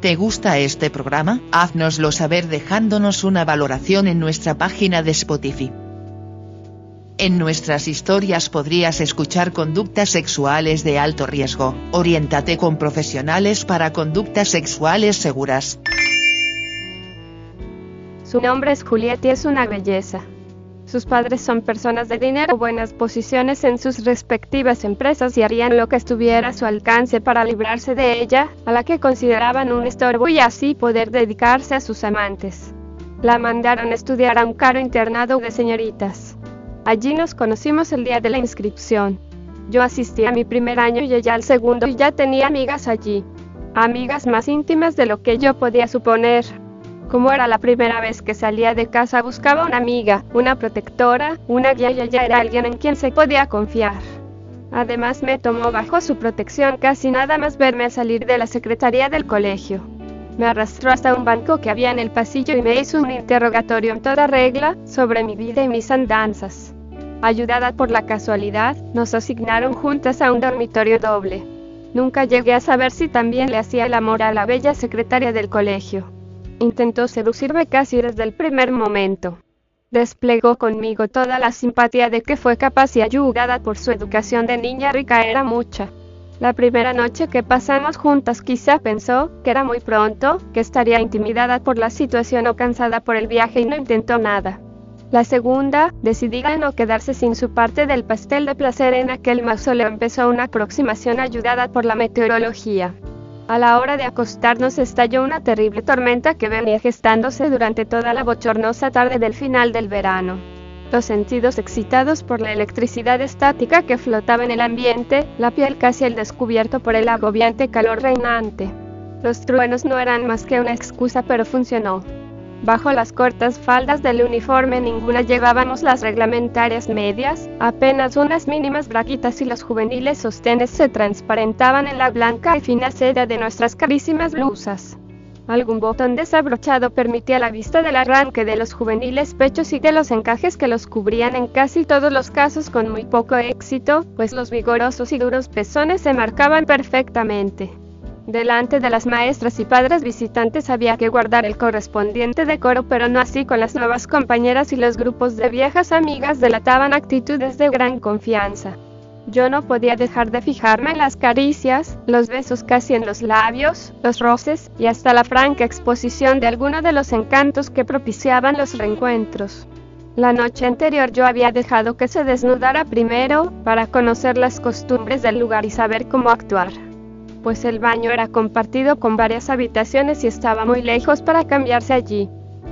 ¿Te gusta este programa? Haznoslo saber dejándonos una valoración en nuestra página de Spotify. En nuestras historias podrías escuchar conductas sexuales de alto riesgo. Oriéntate con profesionales para conductas sexuales seguras. Su nombre es Julieta y es una belleza. Sus padres son personas de dinero, buenas posiciones en sus respectivas empresas y harían lo que estuviera a su alcance para librarse de ella, a la que consideraban un estorbo y así poder dedicarse a sus amantes. La mandaron a estudiar a un caro internado de señoritas. Allí nos conocimos el día de la inscripción. Yo asistí a mi primer año y ella al segundo y ya tenía amigas allí. Amigas más íntimas de lo que yo podía suponer. Como era la primera vez que salía de casa buscaba una amiga, una protectora, una guía y ella era alguien en quien se podía confiar. Además me tomó bajo su protección casi nada más verme salir de la secretaría del colegio. Me arrastró hasta un banco que había en el pasillo y me hizo un interrogatorio en toda regla sobre mi vida y mis andanzas. Ayudada por la casualidad, nos asignaron juntas a un dormitorio doble. Nunca llegué a saber si también le hacía el amor a la bella secretaria del colegio. Intentó seducirme casi desde el primer momento. Desplegó conmigo toda la simpatía de que fue capaz y ayudada por su educación de niña rica era mucha. La primera noche que pasamos juntas quizá pensó que era muy pronto, que estaría intimidada por la situación o cansada por el viaje y no intentó nada. La segunda, decidida a no quedarse sin su parte del pastel de placer en aquel mausoleo empezó una aproximación ayudada por la meteorología. A la hora de acostarnos estalló una terrible tormenta que venía gestándose durante toda la bochornosa tarde del final del verano. Los sentidos excitados por la electricidad estática que flotaba en el ambiente, la piel casi al descubierto por el agobiante calor reinante. Los truenos no eran más que una excusa pero funcionó. Bajo las cortas faldas del uniforme ninguna llevábamos las reglamentarias medias, apenas unas mínimas braquitas y los juveniles sostenes se transparentaban en la blanca y fina seda de nuestras carísimas blusas. Algún botón desabrochado permitía la vista del arranque de los juveniles pechos y de los encajes que los cubrían en casi todos los casos con muy poco éxito, pues los vigorosos y duros pezones se marcaban perfectamente. Delante de las maestras y padres visitantes había que guardar el correspondiente decoro, pero no así con las nuevas compañeras y los grupos de viejas amigas delataban actitudes de gran confianza. Yo no podía dejar de fijarme en las caricias, los besos casi en los labios, los roces y hasta la franca exposición de alguno de los encantos que propiciaban los reencuentros. La noche anterior yo había dejado que se desnudara primero, para conocer las costumbres del lugar y saber cómo actuar pues el baño era compartido con varias habitaciones y estaba muy lejos para cambiarse allí.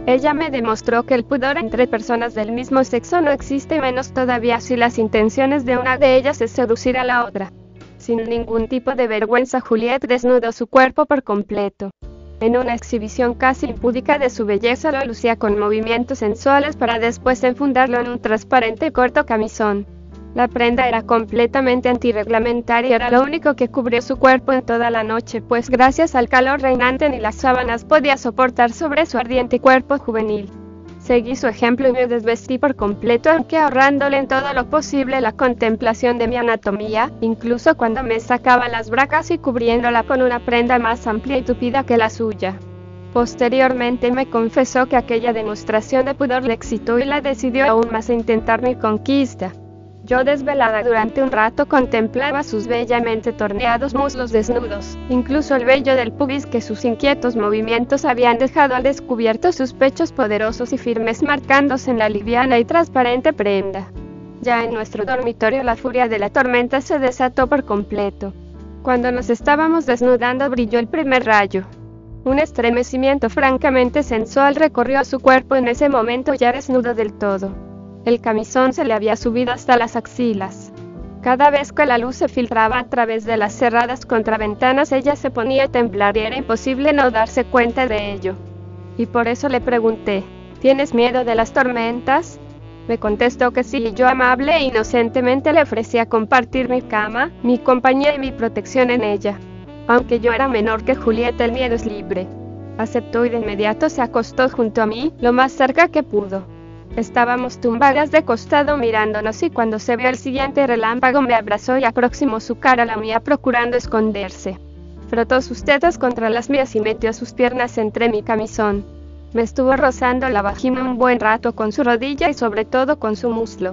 Ella me demostró que el pudor entre personas del mismo sexo no existe menos todavía si las intenciones de una de ellas es seducir a la otra. Sin ningún tipo de vergüenza Juliet desnudó su cuerpo por completo. En una exhibición casi impúdica de su belleza lo lucía con movimientos sensuales para después enfundarlo en un transparente corto camisón. La prenda era completamente antirreglamentaria, era lo único que cubrió su cuerpo en toda la noche, pues gracias al calor reinante ni las sábanas podía soportar sobre su ardiente cuerpo juvenil. Seguí su ejemplo y me desvestí por completo, aunque ahorrándole en todo lo posible la contemplación de mi anatomía, incluso cuando me sacaba las bracas y cubriéndola con una prenda más amplia y tupida que la suya. Posteriormente me confesó que aquella demostración de pudor le excitó y la decidió aún más a intentar mi conquista. Yo desvelada durante un rato contemplaba sus bellamente torneados muslos desnudos, incluso el vello del pubis que sus inquietos movimientos habían dejado al descubierto sus pechos poderosos y firmes marcándose en la liviana y transparente prenda. Ya en nuestro dormitorio la furia de la tormenta se desató por completo. Cuando nos estábamos desnudando brilló el primer rayo. Un estremecimiento francamente sensual recorrió su cuerpo en ese momento ya desnudo del todo. El camisón se le había subido hasta las axilas. Cada vez que la luz se filtraba a través de las cerradas contraventanas ella se ponía a temblar y era imposible no darse cuenta de ello. Y por eso le pregunté, ¿tienes miedo de las tormentas? Me contestó que sí y yo amable e inocentemente le ofrecía compartir mi cama, mi compañía y mi protección en ella. Aunque yo era menor que Julieta el miedo es libre. Aceptó y de inmediato se acostó junto a mí, lo más cerca que pudo. Estábamos tumbadas de costado mirándonos y cuando se vio el siguiente relámpago me abrazó y aproximó su cara a la mía procurando esconderse. Frotó sus tetas contra las mías y metió sus piernas entre mi camisón. Me estuvo rozando la vagina un buen rato con su rodilla y sobre todo con su muslo.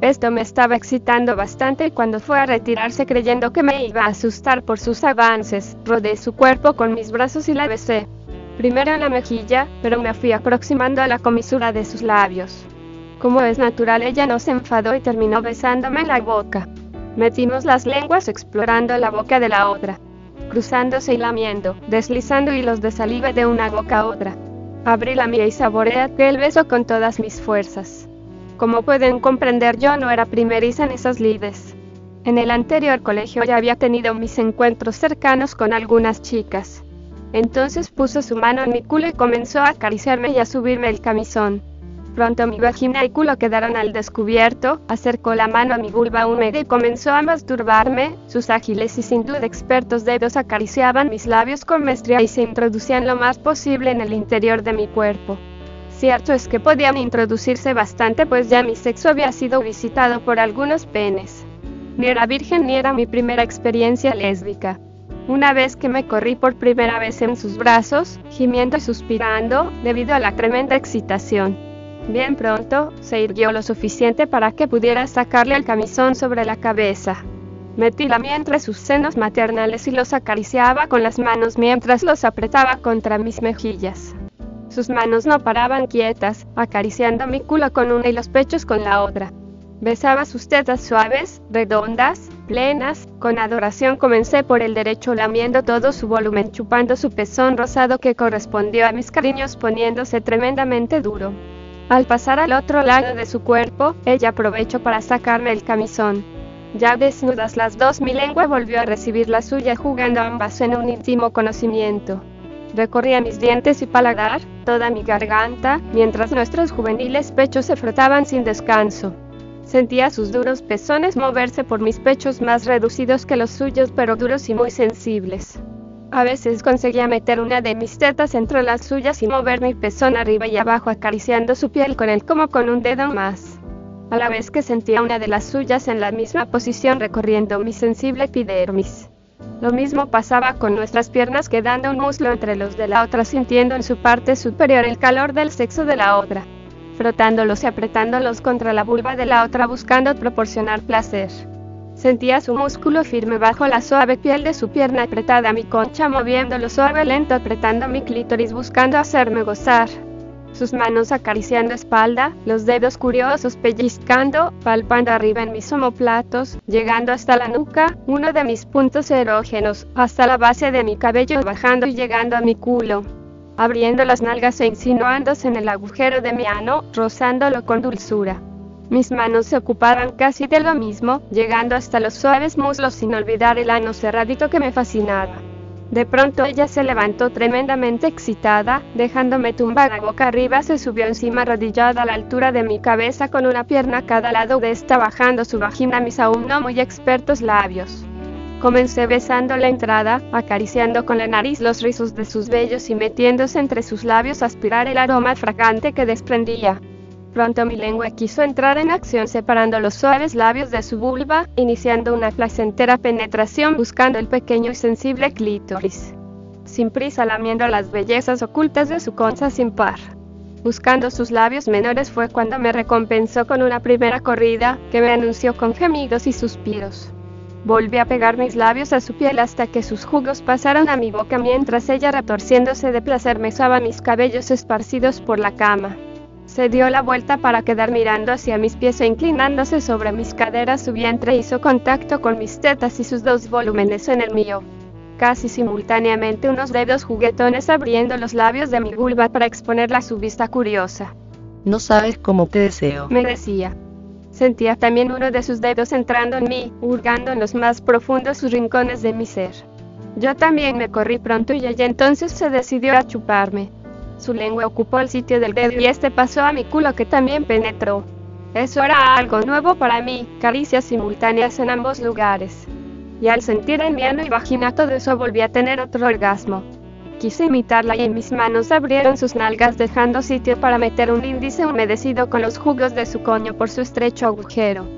Esto me estaba excitando bastante y cuando fue a retirarse creyendo que me iba a asustar por sus avances, rodé su cuerpo con mis brazos y la besé primero en la mejilla, pero me fui aproximando a la comisura de sus labios. Como es natural, ella no se enfadó y terminó besándome en la boca. Metimos las lenguas explorando la boca de la otra, cruzándose y lamiendo, deslizando hilos de saliva de una boca a otra. Abrí la mía y saboreé aquel beso con todas mis fuerzas. Como pueden comprender, yo no era primeriza en esas lides. En el anterior colegio ya había tenido mis encuentros cercanos con algunas chicas. Entonces puso su mano en mi culo y comenzó a acariciarme y a subirme el camisón. Pronto mi vagina y culo quedaron al descubierto, acercó la mano a mi vulva húmeda y comenzó a masturbarme, sus ágiles y sin duda expertos dedos acariciaban mis labios con maestría y se introducían lo más posible en el interior de mi cuerpo. Cierto es que podían introducirse bastante pues ya mi sexo había sido visitado por algunos penes. Ni era virgen ni era mi primera experiencia lésbica. Una vez que me corrí por primera vez en sus brazos, gimiendo y suspirando, debido a la tremenda excitación. Bien pronto, se irguió lo suficiente para que pudiera sacarle el camisón sobre la cabeza. Metí la mía entre sus senos maternales y los acariciaba con las manos mientras los apretaba contra mis mejillas. Sus manos no paraban quietas, acariciando mi culo con una y los pechos con la otra. Besaba sus tetas suaves, redondas, plenas, con adoración comencé por el derecho lamiendo todo su volumen, chupando su pezón rosado que correspondió a mis cariños poniéndose tremendamente duro. Al pasar al otro lado de su cuerpo, ella aprovechó para sacarme el camisón. Ya desnudas las dos, mi lengua volvió a recibir la suya jugando ambas en un íntimo conocimiento. Recorría mis dientes y paladar, toda mi garganta, mientras nuestros juveniles pechos se frotaban sin descanso. Sentía sus duros pezones moverse por mis pechos más reducidos que los suyos, pero duros y muy sensibles. A veces conseguía meter una de mis tetas entre las suyas y mover mi pezón arriba y abajo acariciando su piel con él como con un dedo más. A la vez que sentía una de las suyas en la misma posición recorriendo mi sensible epidermis. Lo mismo pasaba con nuestras piernas quedando un muslo entre los de la otra sintiendo en su parte superior el calor del sexo de la otra frotándolos y apretándolos contra la vulva de la otra buscando proporcionar placer. Sentía su músculo firme bajo la suave piel de su pierna apretada mi concha moviéndolo suave lento apretando mi clítoris buscando hacerme gozar. Sus manos acariciando espalda, los dedos curiosos pellizcando, palpando arriba en mis omoplatos, llegando hasta la nuca, uno de mis puntos erógenos, hasta la base de mi cabello bajando y llegando a mi culo abriendo las nalgas e insinuándose en el agujero de mi ano, rozándolo con dulzura. Mis manos se ocupaban casi de lo mismo, llegando hasta los suaves muslos sin olvidar el ano cerradito que me fascinaba. De pronto ella se levantó tremendamente excitada, dejándome tumbada boca arriba, se subió encima arrodillada a la altura de mi cabeza con una pierna a cada lado de esta bajando su vagina a mis aún no muy expertos labios. Comencé besando la entrada, acariciando con la nariz los rizos de sus vellos y metiéndose entre sus labios a aspirar el aroma fragante que desprendía. Pronto mi lengua quiso entrar en acción separando los suaves labios de su vulva, iniciando una placentera penetración buscando el pequeño y sensible clítoris. Sin prisa lamiendo las bellezas ocultas de su concha sin par. Buscando sus labios menores fue cuando me recompensó con una primera corrida, que me anunció con gemidos y suspiros. Volví a pegar mis labios a su piel hasta que sus jugos pasaron a mi boca mientras ella retorciéndose de placer mesaba mis cabellos esparcidos por la cama. Se dio la vuelta para quedar mirando hacia mis pies e inclinándose sobre mis caderas su vientre hizo contacto con mis tetas y sus dos volúmenes en el mío. Casi simultáneamente unos dedos juguetones abriendo los labios de mi vulva para exponerla a su vista curiosa. No sabes cómo te deseo. Me decía. Sentía también uno de sus dedos entrando en mí, hurgando en los más profundos rincones de mi ser. Yo también me corrí pronto y ella entonces se decidió a chuparme. Su lengua ocupó el sitio del dedo y este pasó a mi culo que también penetró. Eso era algo nuevo para mí, caricias simultáneas en ambos lugares. Y al sentir en mi ano y vagina todo eso volví a tener otro orgasmo. Quise imitarla y en mis manos abrieron sus nalgas dejando sitio para meter un índice humedecido con los jugos de su coño por su estrecho agujero.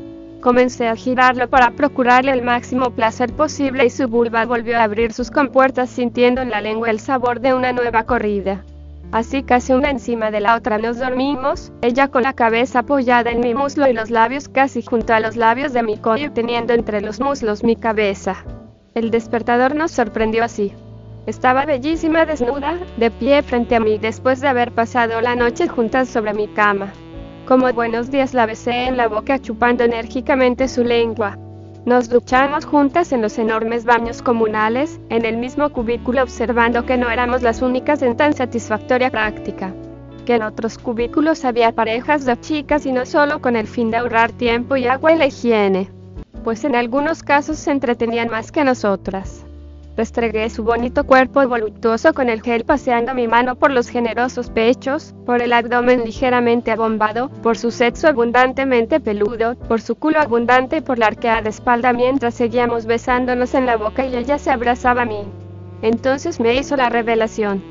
Comencé a girarlo para procurarle el máximo placer posible y su vulva volvió a abrir sus compuertas sintiendo en la lengua el sabor de una nueva corrida. Así casi una encima de la otra nos dormimos, ella con la cabeza apoyada en mi muslo y los labios casi junto a los labios de mi coño teniendo entre los muslos mi cabeza. El despertador nos sorprendió así. Estaba bellísima desnuda, de pie frente a mí después de haber pasado la noche juntas sobre mi cama. Como buenos días la besé en la boca chupando enérgicamente su lengua. Nos duchamos juntas en los enormes baños comunales, en el mismo cubículo observando que no éramos las únicas en tan satisfactoria práctica. Que en otros cubículos había parejas de chicas y no solo con el fin de ahorrar tiempo y agua y la higiene. Pues en algunos casos se entretenían más que nosotras. Restregué su bonito cuerpo voluptuoso con el gel paseando mi mano por los generosos pechos, por el abdomen ligeramente abombado, por su sexo abundantemente peludo, por su culo abundante y por la arqueada espalda mientras seguíamos besándonos en la boca y ella se abrazaba a mí. Entonces me hizo la revelación.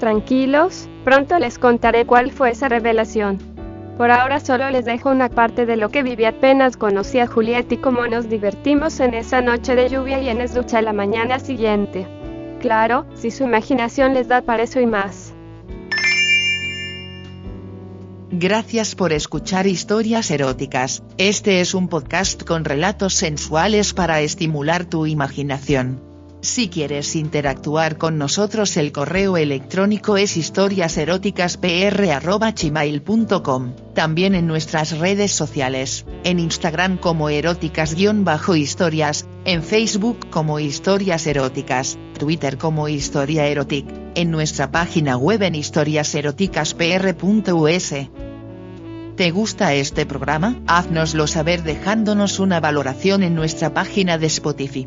Tranquilos, pronto les contaré cuál fue esa revelación. Por ahora solo les dejo una parte de lo que viví apenas conocí a Juliet y cómo nos divertimos en esa noche de lluvia y en esducha la mañana siguiente. Claro, si su imaginación les da para eso y más. Gracias por escuchar historias eróticas. Este es un podcast con relatos sensuales para estimular tu imaginación. Si quieres interactuar con nosotros el correo electrónico es historiaseroticaspr.gmail.com, también en nuestras redes sociales, en Instagram como eróticas-historias, en Facebook como historias eróticas, Twitter como historia erotic, en nuestra página web en historiaseroticaspr.us. ¿Te gusta este programa? Haznoslo saber dejándonos una valoración en nuestra página de Spotify.